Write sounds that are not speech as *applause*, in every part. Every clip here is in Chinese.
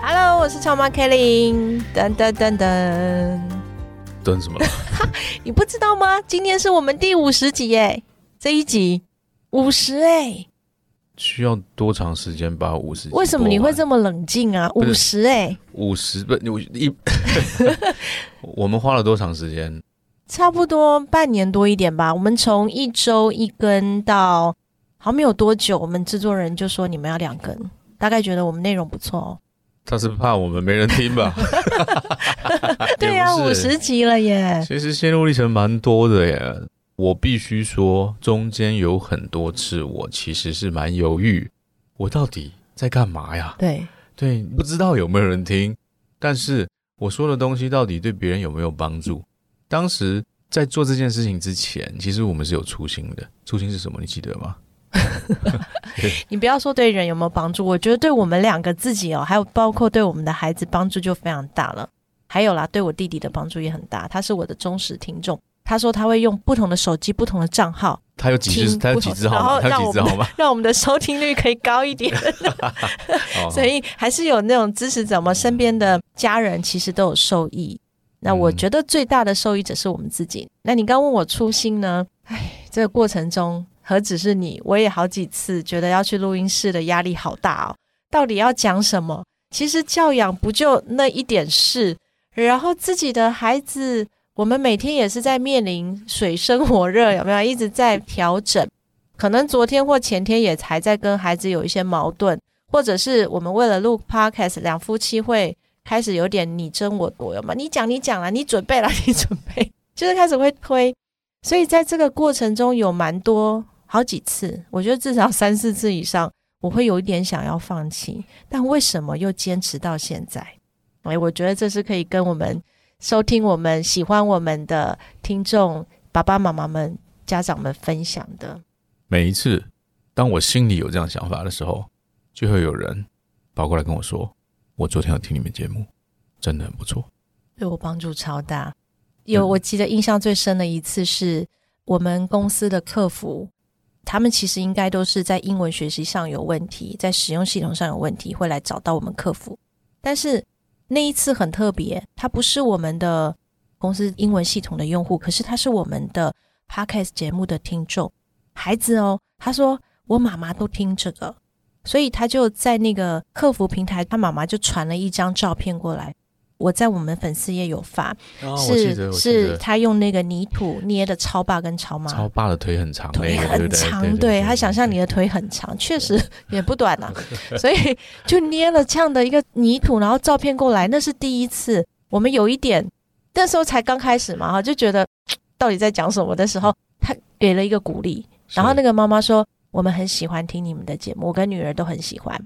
Hello，我是超妈 Kelly。噔噔噔噔，噔什么？*laughs* 你不知道吗？今天是我们第五十集耶！这一集五十哎，需要多长时间把五十？为什么你会这么冷静啊？五十哎，五十不？我一 *laughs* 我们花了多长时间？差不多半年多一点吧。我们从一周一根到好没有多久，我们制作人就说你们要两根，大概觉得我们内容不错。他是怕我们没人听吧？*laughs* 对呀，五十集了耶！其实心路历程蛮多的耶。我必须说，中间有很多次，我其实是蛮犹豫，我到底在干嘛呀？对对，不知道有没有人听，但是我说的东西到底对别人有没有帮助？当时在做这件事情之前，其实我们是有初心的。初心是什么？你记得吗？*laughs* 你不要说对人有没有帮助，我觉得对我们两个自己哦，还有包括对我们的孩子帮助就非常大了。还有啦，对我弟弟的帮助也很大，他是我的忠实听众。他说他会用不同的手机、不同的账号，他有几只，他有几只号，他有几只号吗？*laughs* 让我们的收听率可以高一点。*laughs* 所以还是有那种支持者，我们身边的家人其实都有受益。那我觉得最大的受益者是我们自己。那你刚问我初心呢？哎，这个过程中。何止是你，我也好几次觉得要去录音室的压力好大哦。到底要讲什么？其实教养不就那一点事，然后自己的孩子，我们每天也是在面临水深火热，有没有一直在调整？可能昨天或前天也还在跟孩子有一些矛盾，或者是我们为了录 podcast，两夫妻会开始有点你争我夺，有吗？你讲你讲了，你准备了你准备，*laughs* 就是开始会推，所以在这个过程中有蛮多。好几次，我觉得至少三四次以上，我会有一点想要放弃，但为什么又坚持到现在？哎，我觉得这是可以跟我们收听、我们喜欢我们的听众、爸爸妈妈们、家长们分享的。每一次，当我心里有这样想法的时候，就会有人跑过来跟我说：“我昨天有听你们节目，真的很不错，对我帮助超大。”有，我记得印象最深的一次是我们公司的客服。他们其实应该都是在英文学习上有问题，在使用系统上有问题，会来找到我们客服。但是那一次很特别，他不是我们的公司英文系统的用户，可是他是我们的 podcast 节目的听众孩子哦。他说我妈妈都听这个，所以他就在那个客服平台，他妈妈就传了一张照片过来。我在我们粉丝也有发，是是他用那个泥土捏的超爸跟超妈，超爸的腿很长，腿很长，对他想象你的腿很长，确实也不短呐，*laughs* 所以就捏了这样的一个泥土，然后照片过来，那是第一次，我们有一点那时候才刚开始嘛哈，就觉得 *tsk* 到底在讲什么的时候，他给了一个鼓励，然后那个妈妈说我们很喜欢听你们的节目，我跟女儿都很喜欢，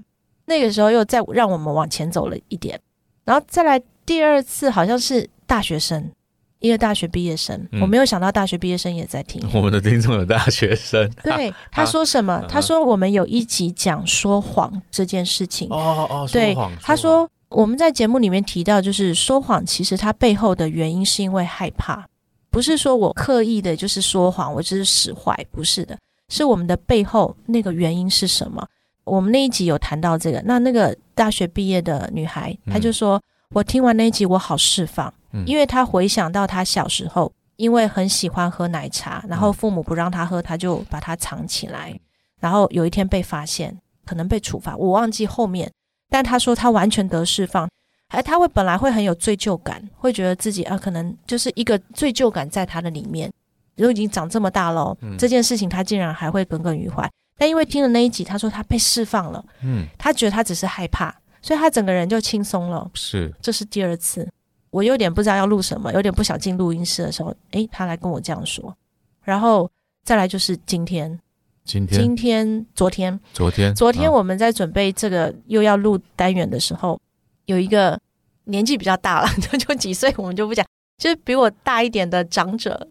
那个时候又再让我们往前走了一点，然后再来。第二次好像是大学生，一个大学毕业生，我没有想到大学毕业生也在听。我们的听众有大学生，对他说什么？他说我们有一集讲说谎这件事情。哦哦，对，他说我们在节目里面提到，就是说谎，其实它背后的原因是因为害怕，不是说我刻意的就是说谎，我就是使坏，不是的，是我们的背后那个原因是什么？我们那一集有谈到这个。那那个大学毕业的女孩，她就说。我听完那一集，我好释放，因为他回想到他小时候，因为很喜欢喝奶茶，然后父母不让他喝，他就把它藏起来，然后有一天被发现，可能被处罚，我忘记后面，但他说他完全得释放，还他会本来会很有罪疚感，会觉得自己啊，可能就是一个罪疚感在他的里面，都已经长这么大了，这件事情他竟然还会耿耿于怀，但因为听了那一集，他说他被释放了，嗯，他觉得他只是害怕。所以他整个人就轻松了。是，这是第二次，我有点不知道要录什么，有点不想进录音室的时候，诶，他来跟我这样说。然后再来就是今天，今天，今天，昨天，昨天，昨天我们在准备这个又要录单元的时候，有一个年纪比较大了，就 *laughs* 就几岁我们就不讲，就是比我大一点的长者，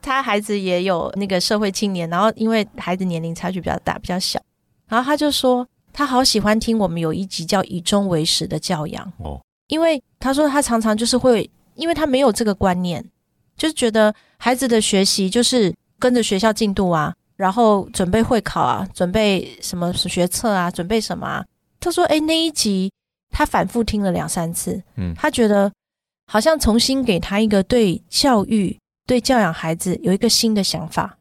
他孩子也有那个社会青年，然后因为孩子年龄差距比较大，比较小，然后他就说他好喜欢听我们有一集叫以终为始的教养哦，因为他说他常常就是会，因为他没有这个观念，就是觉得孩子的学习就是跟着学校进度啊，然后准备会考啊，准备什么学测啊，准备什么啊。他说：“哎，那一集他反复听了两三次，嗯，他觉得好像重新给他一个对教育、对教养孩子有一个新的想法。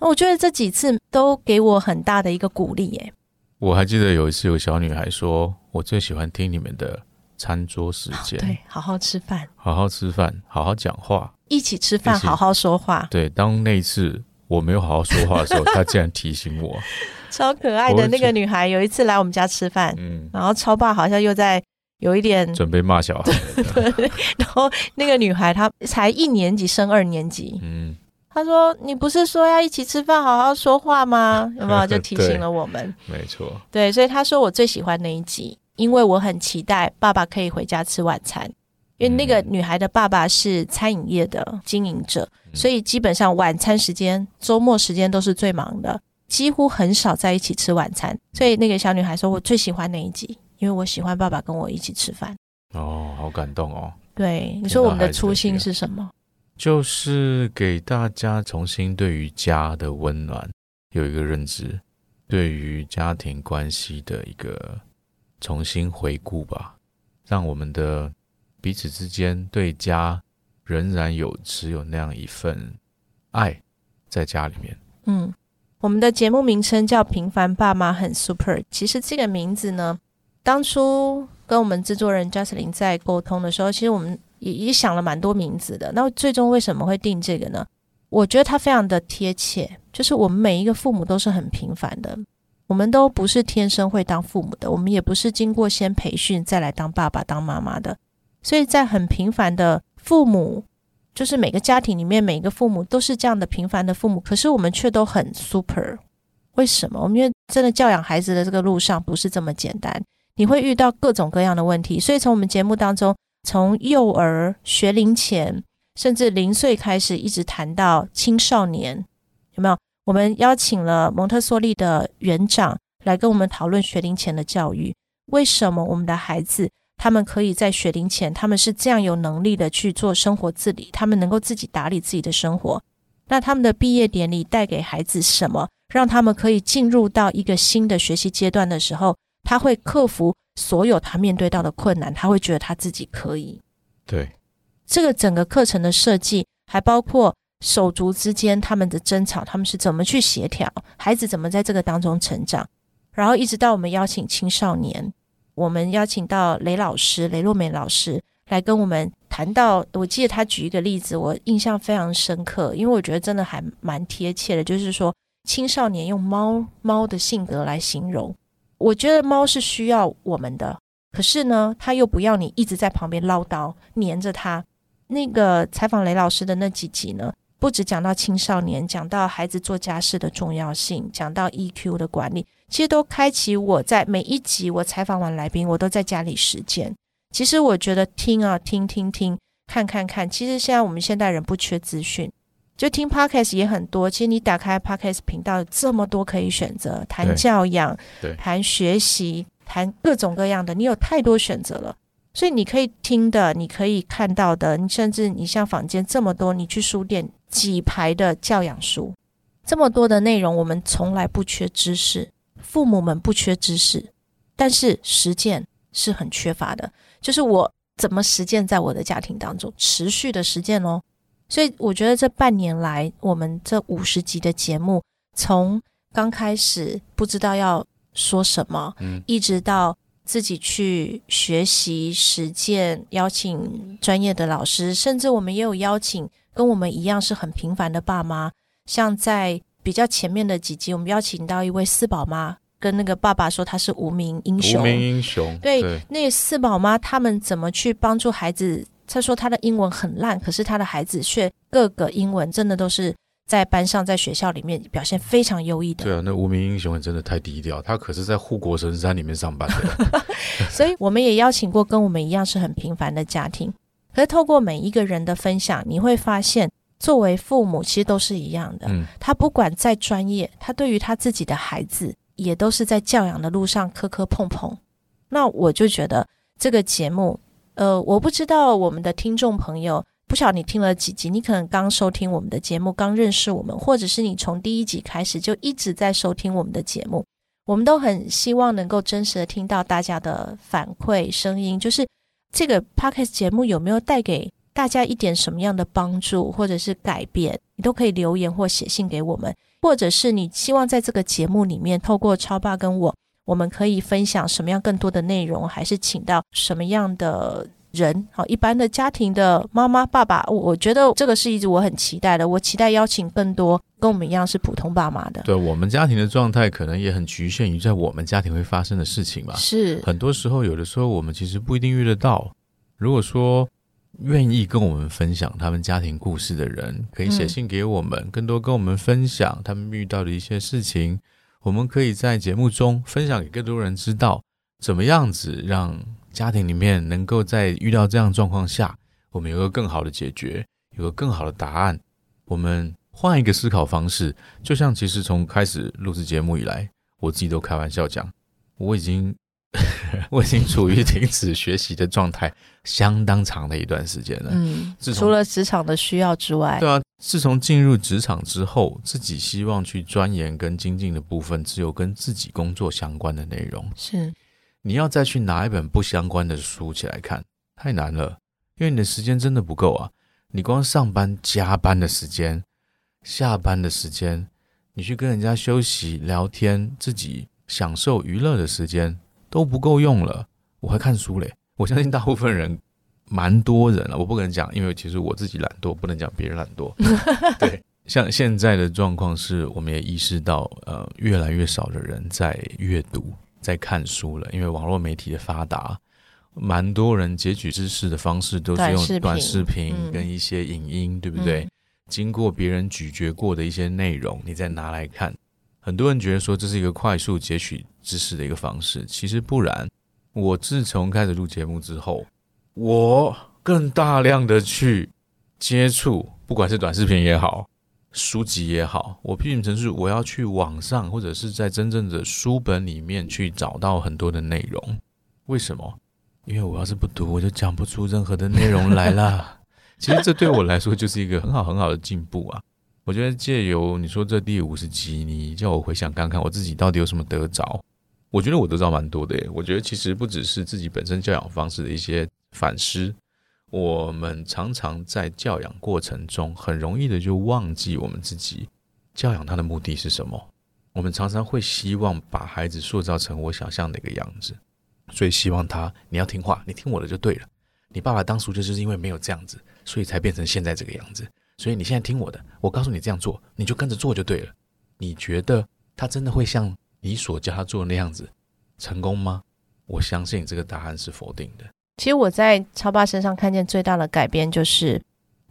我觉得这几次都给我很大的一个鼓励。耶。我还记得有一次有小女孩说：‘我最喜欢听你们的餐桌时间，对，好好吃饭，好好吃饭，好好讲话，一起吃饭，好好说话。’对，当那一次我没有好好说话的时候，她竟然提醒我。*laughs* ”超可爱的那个女孩，有一次来我们家吃饭，嗯，然后超爸好像又在有一点准备骂小孩，*laughs* 对，然后那个女孩她才一年级升二年级，嗯，她说你不是说要一起吃饭好好说话吗？*laughs* 有没有 *laughs* 就提醒了我们？没错，对，所以他说我最喜欢那一集，因为我很期待爸爸可以回家吃晚餐，因为那个女孩的爸爸是餐饮业的经营者，所以基本上晚餐时间、周末时间都是最忙的。几乎很少在一起吃晚餐，所以那个小女孩说：“我最喜欢那一集，因为我喜欢爸爸跟我一起吃饭。”哦，好感动哦！对，你说我们的初心是什么？就是给大家重新对于家的温暖有一个认知，对于家庭关系的一个重新回顾吧，让我们的彼此之间对家仍然有持有那样一份爱在家里面。嗯。我们的节目名称叫《平凡爸妈很 super》。其实这个名字呢，当初跟我们制作人 j u s t i n 在沟通的时候，其实我们也也想了蛮多名字的。那最终为什么会定这个呢？我觉得它非常的贴切，就是我们每一个父母都是很平凡的，我们都不是天生会当父母的，我们也不是经过先培训再来当爸爸当妈妈的。所以在很平凡的父母。就是每个家庭里面，每一个父母都是这样的平凡的父母，可是我们却都很 super。为什么？我们因为真的教养孩子的这个路上不是这么简单，你会遇到各种各样的问题。所以从我们节目当中，从幼儿学龄前，甚至零岁开始，一直谈到青少年，有没有？我们邀请了蒙特梭利的园长来跟我们讨论学龄前的教育。为什么我们的孩子？他们可以在学龄前，他们是这样有能力的去做生活自理，他们能够自己打理自己的生活。那他们的毕业典礼带给孩子什么？让他们可以进入到一个新的学习阶段的时候，他会克服所有他面对到的困难，他会觉得他自己可以。对，这个整个课程的设计，还包括手足之间他们的争吵，他们是怎么去协调，孩子怎么在这个当中成长，然后一直到我们邀请青少年。我们邀请到雷老师雷洛美老师来跟我们谈到，我记得他举一个例子，我印象非常深刻，因为我觉得真的还蛮贴切的，就是说青少年用猫猫的性格来形容，我觉得猫是需要我们的，可是呢，它又不要你一直在旁边唠叨黏着它。那个采访雷老师的那几集呢？不止讲到青少年，讲到孩子做家事的重要性，讲到 EQ 的管理，其实都开启我在每一集我采访完来宾，我都在家里实践。其实我觉得听啊听听听，看看看，其实现在我们现代人不缺资讯，就听 Podcast 也很多。其实你打开 Podcast 频道，这么多可以选择，谈教养，谈学习，谈各种各样的，你有太多选择了。所以你可以听的，你可以看到的，你甚至你像坊间这么多，你去书店几排的教养书，这么多的内容，我们从来不缺知识，父母们不缺知识，但是实践是很缺乏的。就是我怎么实践在我的家庭当中，持续的实践哦。所以我觉得这半年来，我们这五十集的节目，从刚开始不知道要说什么，嗯，一直到。自己去学习实践，邀请专业的老师，甚至我们也有邀请跟我们一样是很平凡的爸妈。像在比较前面的几集，我们邀请到一位四宝妈，跟那个爸爸说他是无名英雄。无名英雄。对，那四宝妈他们怎么去帮助孩子？他说他的英文很烂，可是他的孩子却各个英文真的都是在班上、在学校里面表现非常优异的。对啊，那无名英雄真的太低调，他可是在护国神山里面上班的。*laughs* *laughs* 所以我们也邀请过跟我们一样是很平凡的家庭，可是透过每一个人的分享，你会发现，作为父母其实都是一样的。嗯，他不管再专业，他对于他自己的孩子，也都是在教养的路上磕磕碰碰。那我就觉得这个节目，呃，我不知道我们的听众朋友。不晓得你听了几集，你可能刚收听我们的节目，刚认识我们，或者是你从第一集开始就一直在收听我们的节目。我们都很希望能够真实的听到大家的反馈声音，就是这个 podcast 节目有没有带给大家一点什么样的帮助，或者是改变，你都可以留言或写信给我们，或者是你希望在这个节目里面透过超爸跟我，我们可以分享什么样更多的内容，还是请到什么样的。人好，一般的家庭的妈妈、爸爸，我觉得这个是一直我很期待的。我期待邀请更多跟我们一样是普通爸妈的。对我们家庭的状态，可能也很局限于在我们家庭会发生的事情吧。是很多时候，有的时候我们其实不一定遇得到。如果说愿意跟我们分享他们家庭故事的人，可以写信给我们，更多跟我们分享他们遇到的一些事情。我们可以在节目中分享给更多人知道，怎么样子让。家庭里面能够在遇到这样状况下，我们有个更好的解决，有个更好的答案。我们换一个思考方式，就像其实从开始录制节目以来，我自己都开玩笑讲，我已经 *laughs* 我已经处于停止学习的状态相当长的一段时间了。嗯，除了职场的需要之外，对啊，自从进入职场之后，自己希望去钻研跟精进的部分，只有跟自己工作相关的内容。是。你要再去拿一本不相关的书起来看，太难了，因为你的时间真的不够啊！你光上班加班的时间、下班的时间，你去跟人家休息、聊天、自己享受娱乐的时间都不够用了，我还看书嘞！我相信大部分人，蛮多人了，我不可能讲，因为其实我自己懒惰，不能讲别人懒惰。*laughs* 对，像现在的状况是，我们也意识到，呃，越来越少的人在阅读。在看书了，因为网络媒体的发达，蛮多人截取知识的方式都是用短视频跟一些影音，对不对？经过别人咀嚼过的一些内容，你再拿来看，很多人觉得说这是一个快速截取知识的一个方式，其实不然。我自从开始录节目之后，我更大量的去接触，不管是短视频也好。书籍也好，我批评成是我要去网上或者是在真正的书本里面去找到很多的内容。为什么？因为我要是不读，我就讲不出任何的内容来了。*laughs* 其实这对我来说就是一个很好很好的进步啊！我觉得借由你说这第五十集，你叫我回想看看我自己到底有什么得着，我觉得我得着蛮多的。我觉得其实不只是自己本身教养方式的一些反思。我们常常在教养过程中，很容易的就忘记我们自己教养他的目的是什么。我们常常会希望把孩子塑造成我想象的一个样子，所以希望他你要听话，你听我的就对了。你爸爸当初就是因为没有这样子，所以才变成现在这个样子。所以你现在听我的，我告诉你这样做，你就跟着做就对了。你觉得他真的会像你所教他做的那样子成功吗？我相信这个答案是否定的。其实我在超爸身上看见最大的改变，就是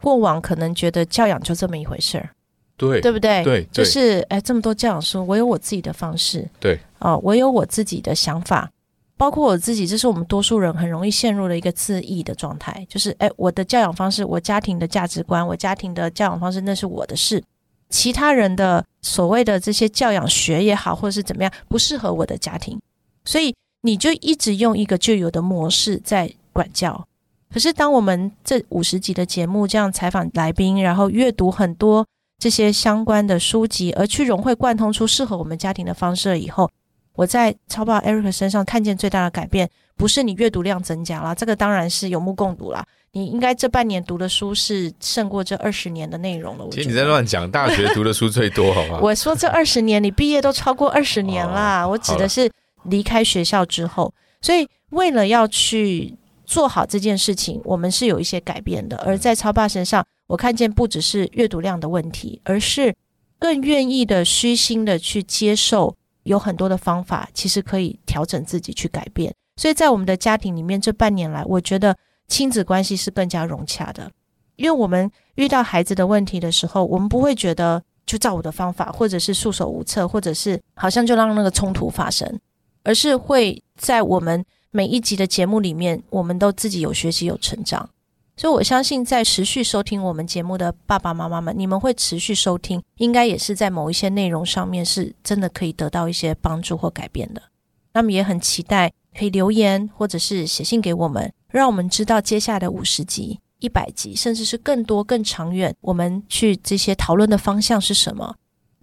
过往可能觉得教养就这么一回事儿，对对不对？对，就是哎，这么多教养书，我有我自己的方式，对，哦，我有我自己的想法，包括我自己，这是我们多数人很容易陷入的一个自义的状态，就是哎，我的教养方式，我家庭的价值观，我家庭的教养方式，那是我的事，其他人的所谓的这些教养学也好，或者是怎么样，不适合我的家庭，所以。你就一直用一个旧有的模式在管教，可是当我们这五十集的节目这样采访来宾，然后阅读很多这些相关的书籍，而去融会贯通出适合我们家庭的方式了以后，我在超爸 Eric 身上看见最大的改变，不是你阅读量增加了，这个当然是有目共睹了。你应该这半年读的书是胜过这二十年的内容了。其实你在乱讲，大学读的书最多，好吗？*laughs* 我说这二十年，你毕业都超过二十年啦。我指的是。离开学校之后，所以为了要去做好这件事情，我们是有一些改变的。而在超爸身上，我看见不只是阅读量的问题，而是更愿意的虚心的去接受，有很多的方法其实可以调整自己去改变。所以在我们的家庭里面，这半年来，我觉得亲子关系是更加融洽的，因为我们遇到孩子的问题的时候，我们不会觉得就照我的方法，或者是束手无策，或者是好像就让那个冲突发生，而是会在我们每一集的节目里面，我们都自己有学习有成长。所以我相信，在持续收听我们节目的爸爸妈妈们，你们会持续收听，应该也是在某一些内容上面是真的可以得到一些帮助或改变的。那么也很期待可以留言或者是写信给我们，让我们知道接下来的五十集。一百集，甚至是更多、更长远，我们去这些讨论的方向是什么？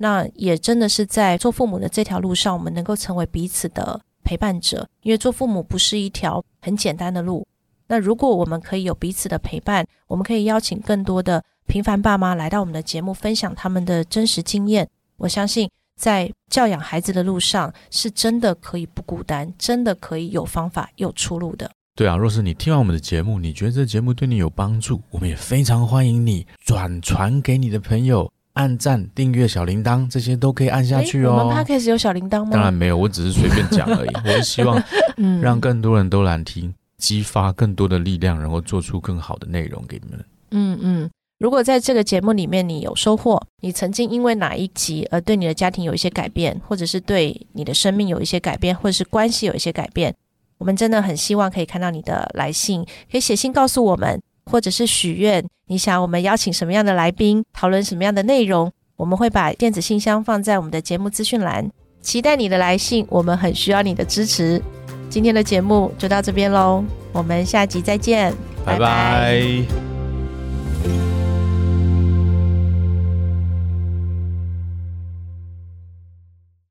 那也真的是在做父母的这条路上，我们能够成为彼此的陪伴者。因为做父母不是一条很简单的路。那如果我们可以有彼此的陪伴，我们可以邀请更多的平凡爸妈来到我们的节目，分享他们的真实经验。我相信，在教养孩子的路上，是真的可以不孤单，真的可以有方法、有出路的。对啊，若是你听完我们的节目，你觉得这节目对你有帮助，我们也非常欢迎你转传给你的朋友，按赞、订阅、小铃铛，这些都可以按下去哦。我们 podcast 有小铃铛吗？当然没有，我只是随便讲而已。我是希望 *laughs* 让更多人都来听，激发更多的力量，然后做出更好的内容给你们。嗯嗯，如果在这个节目里面你有收获，你曾经因为哪一集而对你的家庭有一些改变，或者是对你的生命有一些改变，或者是关系有一些改变。我们真的很希望可以看到你的来信，可以写信告诉我们，或者是许愿。你想我们邀请什么样的来宾，讨论什么样的内容，我们会把电子信箱放在我们的节目资讯栏，期待你的来信。我们很需要你的支持。今天的节目就到这边喽，我们下集再见，拜拜。